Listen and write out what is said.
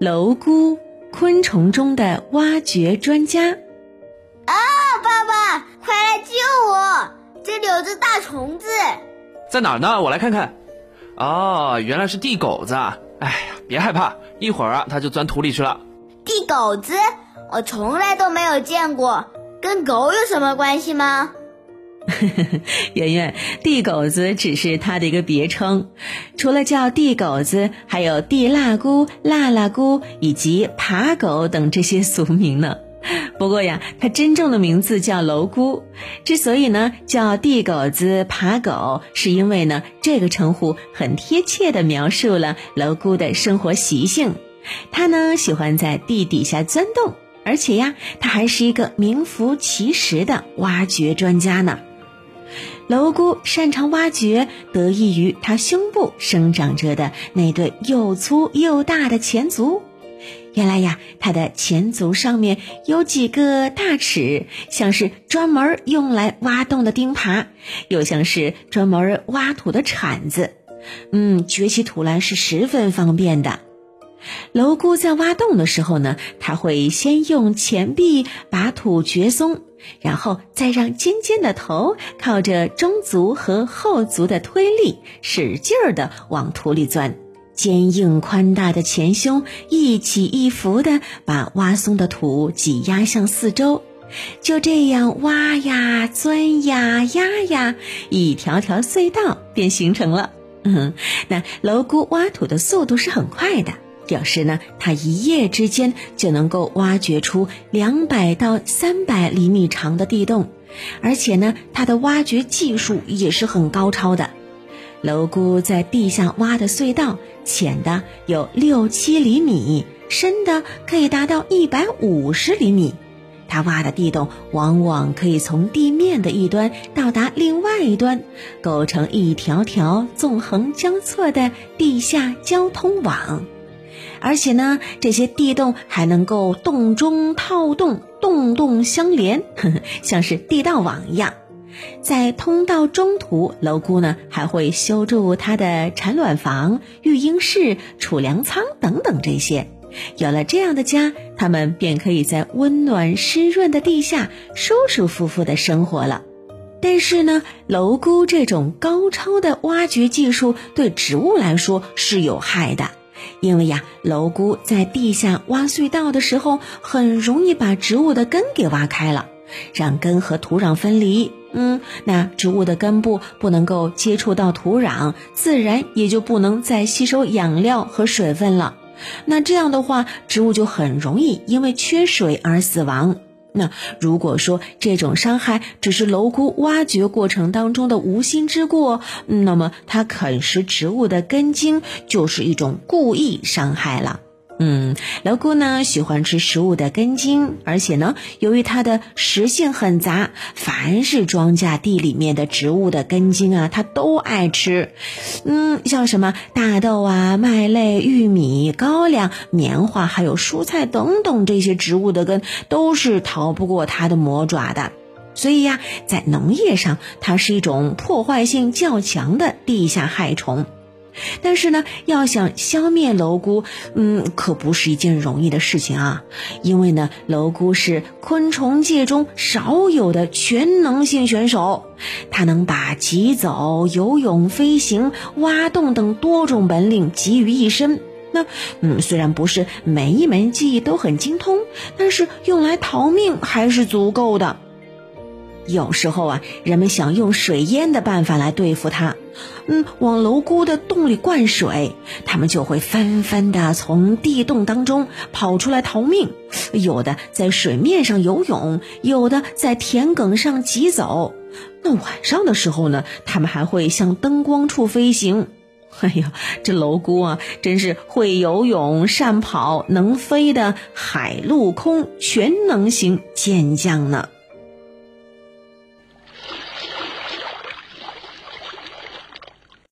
蝼蛄，昆虫中的挖掘专家。啊，爸爸，快来救我！这里有只大虫子。在哪儿呢？我来看看。哦，原来是地狗子。哎呀，别害怕，一会儿啊，它就钻土里去了。地狗子，我从来都没有见过，跟狗有什么关系吗？圆圆，地狗子只是它的一个别称，除了叫地狗子，还有地腊姑、腊腊姑以及爬狗等这些俗名呢。不过呀，它真正的名字叫蝼蛄。之所以呢叫地狗子、爬狗，是因为呢这个称呼很贴切的描述了蝼蛄的生活习性。它呢喜欢在地底下钻洞，而且呀，它还是一个名副其实的挖掘专家呢。蝼蛄擅长挖掘，得益于它胸部生长着的那对又粗又大的前足。原来呀，它的前足上面有几个大齿，像是专门用来挖洞的钉耙，又像是专门挖土的铲子。嗯，掘起土来是十分方便的。蝼蛄在挖洞的时候呢，它会先用前臂把土掘松。然后再让尖尖的头靠着中足和后足的推力，使劲儿的往土里钻，坚硬宽大的前胸一起一伏的把挖松的土挤压向四周，就这样挖呀钻呀压呀，一条条隧道便形成了。嗯，那蝼蛄挖土的速度是很快的。表示呢，它一夜之间就能够挖掘出两百到三百厘米长的地洞，而且呢，它的挖掘技术也是很高超的。蝼蛄在地下挖的隧道，浅的有六七厘米，深的可以达到一百五十厘米。它挖的地洞往往可以从地面的一端到达另外一端，构成一条条纵横交错的地下交通网。而且呢，这些地洞还能够洞中套洞，洞洞相连，呵呵，像是地道网一样。在通道中途，蝼蛄呢还会修筑它的产卵房、育婴室、储粮仓等等这些。有了这样的家，它们便可以在温暖湿润的地下舒舒服服的生活了。但是呢，蝼蛄这种高超的挖掘技术对植物来说是有害的。因为呀，蝼蛄在地下挖隧道的时候，很容易把植物的根给挖开了，让根和土壤分离。嗯，那植物的根部不能够接触到土壤，自然也就不能再吸收养料和水分了。那这样的话，植物就很容易因为缺水而死亡。那如果说这种伤害只是蝼蛄挖掘过程当中的无心之过，那么它啃食植物的根茎就是一种故意伤害了。嗯，蝼蛄呢喜欢吃食物的根茎，而且呢，由于它的食性很杂，凡是庄稼地里面的植物的根茎啊，它都爱吃。嗯，像什么大豆啊、麦类、玉米、高粱、棉花，还有蔬菜等等这些植物的根，都是逃不过它的魔爪的。所以呀，在农业上，它是一种破坏性较强的地下害虫。但是呢，要想消灭蝼蛄，嗯，可不是一件容易的事情啊。因为呢，蝼蛄是昆虫界中少有的全能性选手，它能把疾走、游泳、飞行、挖洞等多种本领集于一身。那，嗯，虽然不是每一门技艺都很精通，但是用来逃命还是足够的。有时候啊，人们想用水淹的办法来对付它，嗯，往蝼蛄的洞里灌水，它们就会纷纷的从地洞当中跑出来逃命。有的在水面上游泳，有的在田埂上疾走。那晚上的时候呢，它们还会向灯光处飞行。哎呀，这蝼蛄啊，真是会游泳、善跑、能飞的海陆空全能型健将呢。